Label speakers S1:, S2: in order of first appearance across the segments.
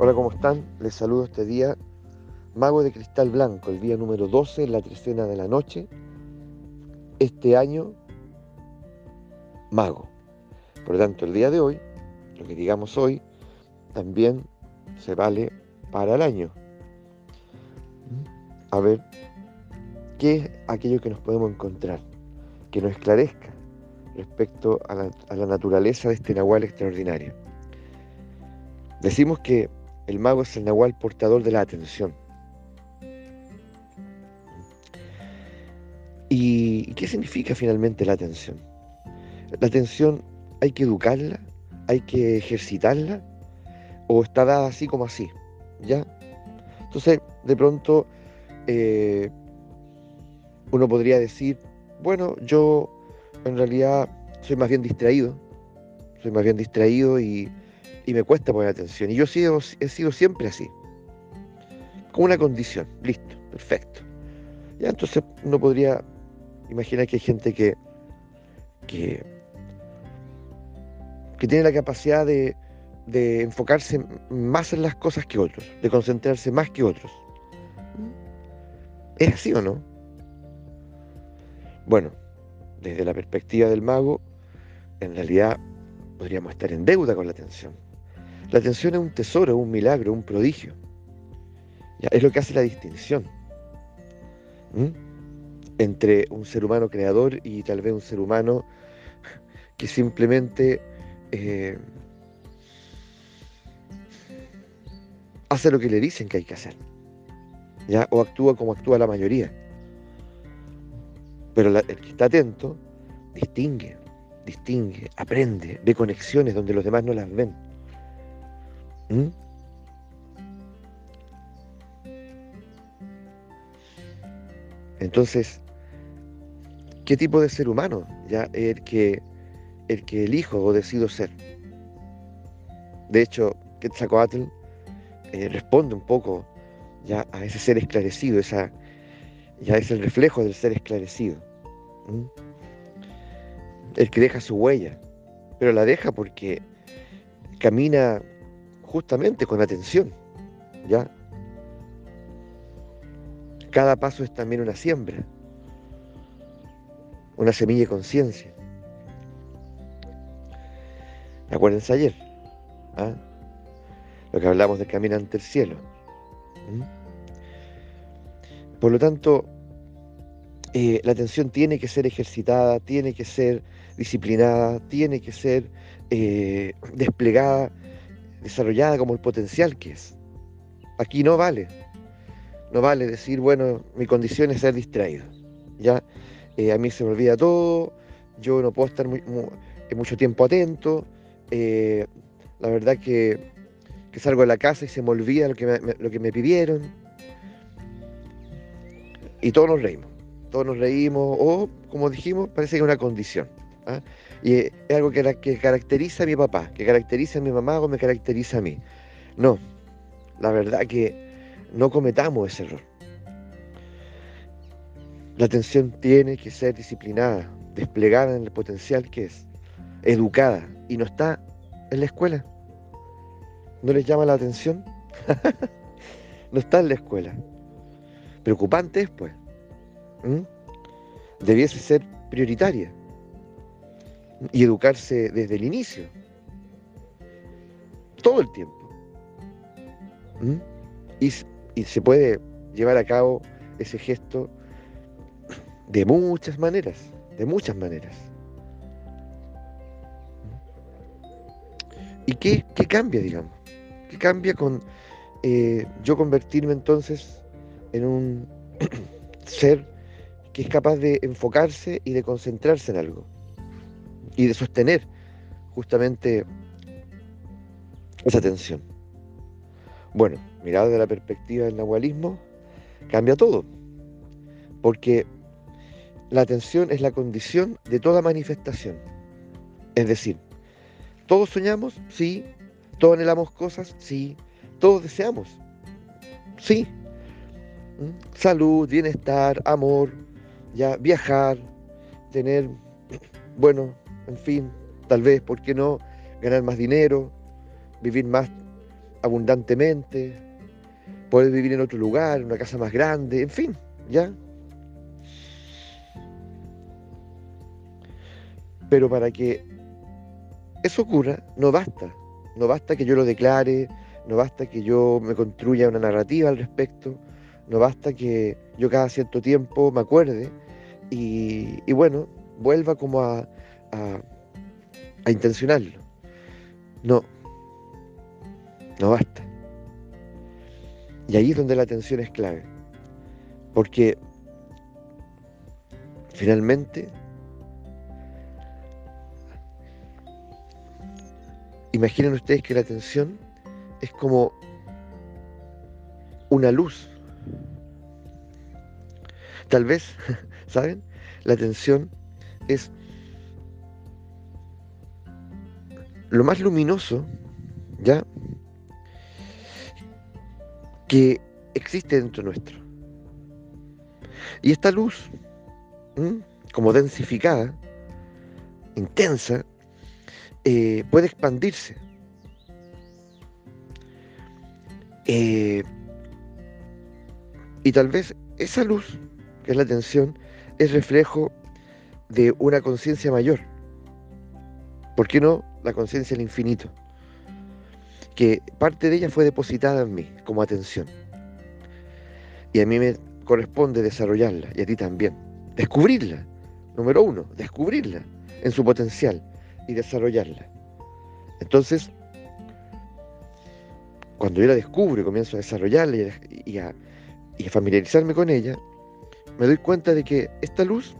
S1: Hola, ¿cómo están? Les saludo este día, Mago de Cristal Blanco, el día número 12, la trecena de la noche. Este año, Mago. Por lo tanto, el día de hoy, lo que digamos hoy, también se vale para el año. A ver, ¿qué es aquello que nos podemos encontrar? Que nos esclarezca respecto a la, a la naturaleza de este Nahual extraordinario. Decimos que el mago es el nahual portador de la atención. ¿Y qué significa finalmente la atención? La atención hay que educarla, hay que ejercitarla, o está dada así como así, ¿ya? Entonces, de pronto, eh, uno podría decir, bueno, yo en realidad soy más bien distraído, soy más bien distraído y y me cuesta poner atención. Y yo he sido, he sido siempre así. Con una condición. Listo, perfecto. Ya entonces uno podría imaginar que hay gente que, que, tiene la capacidad de, de enfocarse más en las cosas que otros, de concentrarse más que otros. ¿Es así o no? Bueno, desde la perspectiva del mago, en realidad podríamos estar en deuda con la atención. La atención es un tesoro, un milagro, un prodigio. Es lo que hace la distinción entre un ser humano creador y tal vez un ser humano que simplemente eh, hace lo que le dicen que hay que hacer. ¿ya? O actúa como actúa la mayoría. Pero el que está atento distingue, distingue, aprende, ve conexiones donde los demás no las ven. ¿Mm? Entonces, ¿qué tipo de ser humano ya el que el que elijo o decido ser? De hecho, Quetzalcoatl eh, responde un poco ya a ese ser esclarecido, esa, ya es el reflejo del ser esclarecido. El que deja su huella, pero la deja porque camina justamente con atención, ¿ya? Cada paso es también una siembra, una semilla de conciencia. Acuérdense ayer, ¿ah? lo que hablamos de caminar ante el cielo. Por lo tanto, eh, la atención tiene que ser ejercitada, tiene que ser disciplinada, tiene que ser eh, desplegada desarrollada como el potencial que es. Aquí no vale. No vale decir, bueno, mi condición es ser distraído. Ya eh, a mí se me olvida todo, yo no puedo estar eh, mucho tiempo atento. Eh, la verdad que, salgo de la casa y se me olvida lo que me, lo que me pidieron. Y todos nos reímos. Todos nos reímos, o como dijimos, parece que es una condición. ¿ah? Y es algo que, caracteriza a mi papá, que caracteriza a mi mamá o me caracteriza a mí. No, la verdad que no cometamos ese error. La atención tiene que ser disciplinada, desplegada en el potencial que es, educada y no está en la escuela. ¿No les llama la atención? no está en la escuela. Preocupante es, pues. Debiese ser prioritaria y educarse desde el inicio, todo el tiempo. ¿Mm? Y, se puede llevar a cabo ese gesto de muchas maneras, de muchas maneras. ¿Y qué, cambia, digamos? ¿Qué cambia con eh, yo convertirme entonces en un ser que es capaz de enfocarse y de concentrarse en algo? Y de sostener justamente esa tensión. Bueno, mirado desde la perspectiva del nahualismo, cambia todo, porque la atención es la condición de toda manifestación. Es decir, todos soñamos, sí, todos anhelamos cosas, sí, todos deseamos, sí. ¿Mm? Salud, bienestar, amor, ya viajar, tener, bueno, en fin, tal vez, ¿por qué no? Ganar más dinero, vivir más abundantemente, poder vivir en otro lugar, en una casa más grande, en fin, ¿ya? Pero para que eso ocurra, no basta. No basta que yo lo declare, no basta que yo me construya una narrativa al respecto, no basta que yo cada cierto tiempo me acuerde y, bueno, vuelva como a, a, intencionarlo. No, no basta. Y ahí es donde la atención es clave. Porque finalmente Imaginen ustedes que la atención es como una luz. Tal vez, ¿saben? La atención es lo más luminoso, ¿ya? Que existe dentro nuestro. Y esta luz, como densificada, intensa, eh, puede expandirse. Eh, y tal vez esa luz, que es la atención, es reflejo de una conciencia mayor. ¿Por qué no la conciencia del infinito? Que parte de ella fue depositada en mí como atención. Y a mí me corresponde desarrollarla, y a ti también. Descubrirla. Número uno, descubrirla en su potencial y desarrollarla. Entonces, cuando yo la descubro y comienzo a desarrollarla y a, familiarizarme con ella, me doy cuenta de que esta luz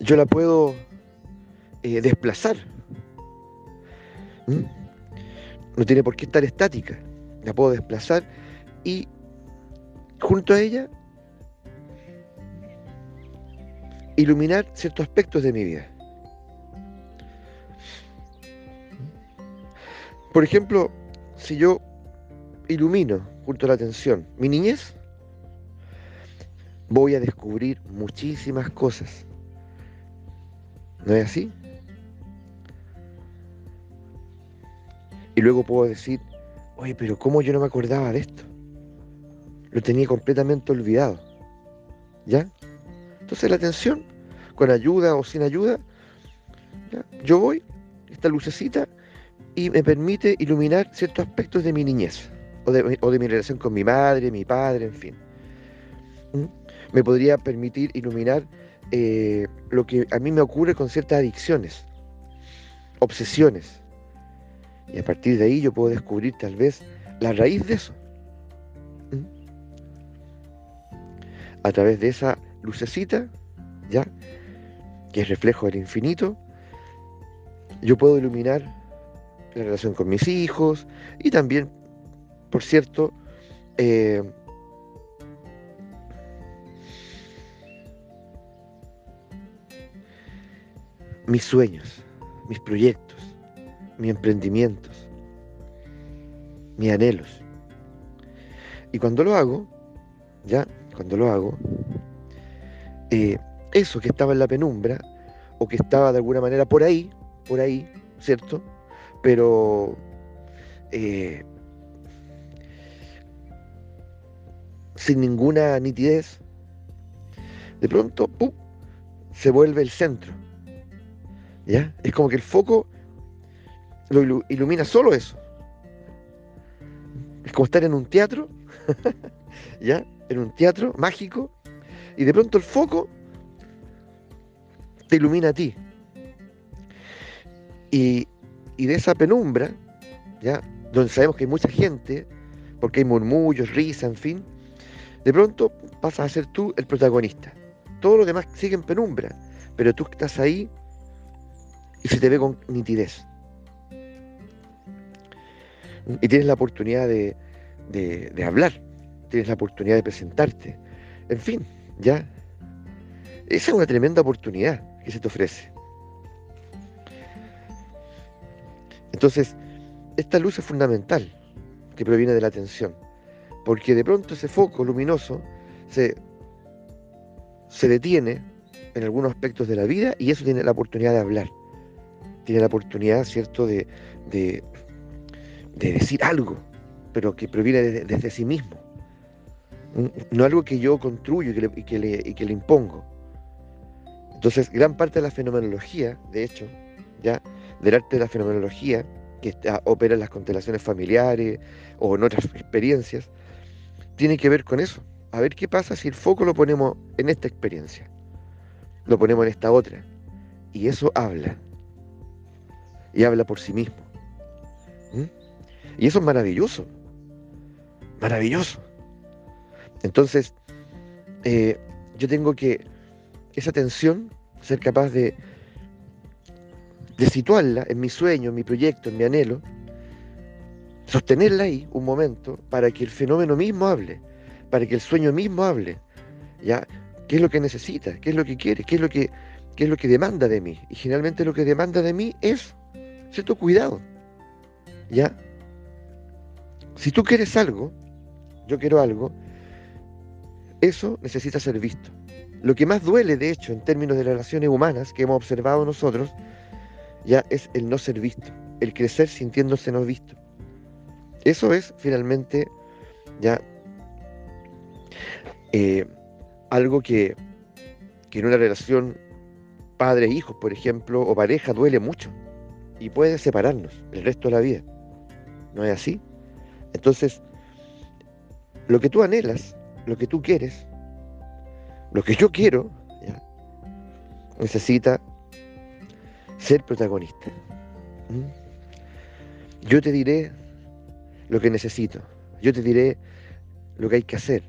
S1: yo la puedo eh, desplazar. ¿Mm? No tiene por qué estar estática. La puedo desplazar y junto a ella iluminar ciertos aspectos de mi vida. Por ejemplo, si yo ilumino junto a la atención mi niñez, voy a descubrir muchísimas cosas. ¿No es así? Y luego puedo decir, oye, pero ¿cómo yo no me acordaba de esto? Lo tenía completamente olvidado. ¿Ya? Entonces la atención, con ayuda o sin ayuda, yo voy, esta lucecita, y me permite iluminar ciertos aspectos de mi niñez o de, mi relación con mi madre, mi padre, en fin. ¿Mm? Me podría permitir iluminar eh, lo que a mí me ocurre con ciertas adicciones, obsesiones. Y a partir de ahí yo puedo descubrir tal vez la raíz de eso. A través de esa lucecita, ¿ya? Que es reflejo del infinito, yo puedo iluminar la relación con mis hijos y también, por cierto, eh, mis sueños, mis proyectos, mis emprendimientos, mis anhelos. Y cuando lo hago, ya, cuando lo hago, eh, eso que estaba en la penumbra, o que estaba de alguna manera por ahí, por ahí, ¿cierto? pero eh, sin ninguna nitidez, de pronto se vuelve el centro. ¿Ya? Es como que el foco lo ilumina solo eso. Es como estar en un teatro, ¿ya? En un teatro mágico, y de pronto el foco te ilumina a ti. Y, y de esa penumbra, ¿ya? donde sabemos que hay mucha gente, porque hay murmullos, risa, en fin, de pronto pasas a ser tú el protagonista. Todos los demás siguen penumbra, pero tú estás ahí y se te ve con nitidez. Y tienes la oportunidad de, de hablar, tienes la oportunidad de presentarte. En fin, ya. Esa es una tremenda oportunidad que se te ofrece. Entonces, esta luz es fundamental que proviene de la atención, porque de pronto ese foco luminoso se, se detiene en algunos aspectos de la vida y eso tiene la oportunidad de hablar, tiene la oportunidad, ¿cierto?, de, de, de decir algo, pero que proviene desde sí mismo. No algo que yo construyo y que, le, y que le impongo. Entonces, gran parte de la fenomenología, de hecho, ya del arte de la fenomenología, que opera en las constelaciones familiares o en otras experiencias, tiene que ver con eso. A ver qué pasa si el foco lo ponemos en esta experiencia, lo ponemos en esta otra. Y eso habla. Y habla por sí mismo. Y eso es maravilloso. Maravilloso. Entonces, eh, yo tengo que, esa tensión, ser capaz de de situarla en mi sueño, en mi proyecto, en mi anhelo, sostenerla ahí un momento para que el fenómeno mismo hable, para que el sueño mismo hable. ¿Ya? ¿Qué es lo que necesita? ¿Qué es lo que quiere? ¿Qué es lo que, qué es lo que demanda de mí? Y generalmente lo que demanda de mí es cierto cuidado. ¿Ya? Si tú quieres algo, yo quiero algo, eso necesita ser visto. Lo que más duele, de hecho, en términos de relaciones humanas que hemos observado nosotros, ya es el no ser visto, el crecer sintiéndose no visto. Eso es finalmente ya eh, algo que, que en una relación padre-hijos, por ejemplo, o pareja duele mucho y puede separarnos el resto de la vida. ¿No es así? Entonces, lo que tú anhelas, lo que tú quieres, lo que yo quiero, necesita ser protagonista. ¿Mm? Yo te diré lo que necesito, yo te diré lo que hay que hacer,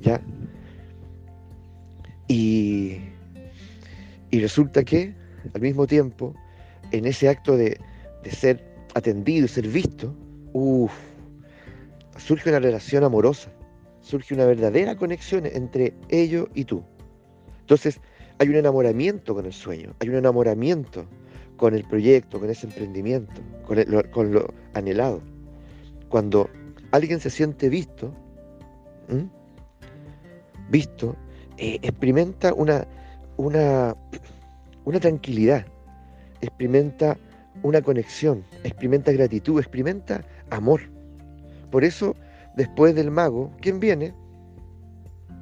S1: ¿ya? Y, y resulta que, al mismo tiempo, en ese acto de, de ser atendido ser visto, uff, surge una relación amorosa, surge una verdadera conexión entre ellos y tú. Entonces, hay un enamoramiento con el sueño, hay un enamoramiento con el proyecto, con ese emprendimiento, con, lo anhelado. Cuando alguien se siente visto, visto, eh, experimenta una, una, una tranquilidad, experimenta una conexión, experimenta gratitud, experimenta amor. Por eso, después del mago, ¿quién viene?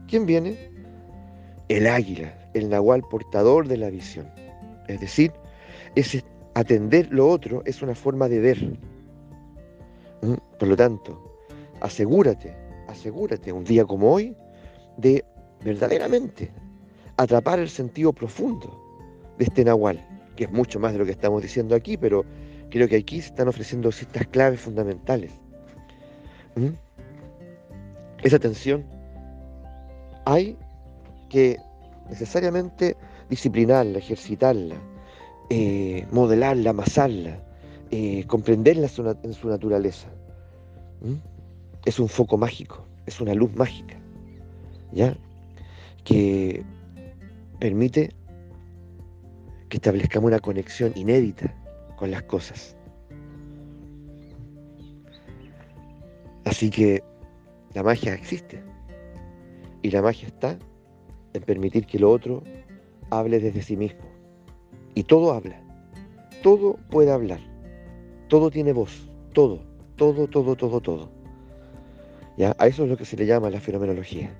S1: ¿Quién viene? El águila, el nahual portador de la visión. Es decir, es atender lo otro es una forma de ver. ¿Mm? Por lo tanto, asegúrate, asegúrate un día como hoy de verdaderamente atrapar el sentido profundo de este nahual, que es mucho más de lo que estamos diciendo aquí, pero creo que aquí se están ofreciendo ciertas claves fundamentales. Esa atención hay que necesariamente disciplinarla, ejercitarla, eh, modelarla, amasarla, eh, comprenderla en su naturaleza. Es un foco mágico, es una luz mágica, ¿ya? Que permite que establezcamos una conexión inédita con las cosas. Así que la magia existe. Y la magia está en permitir que lo otro hable desde sí mismo. Y todo habla, todo puede hablar, todo tiene voz, todo, todo, todo, todo, todo. ¿Ya? A eso es lo que se le llama la fenomenología.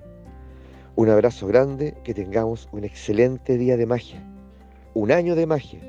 S1: Un abrazo grande, que tengamos un excelente día de magia, un año de magia.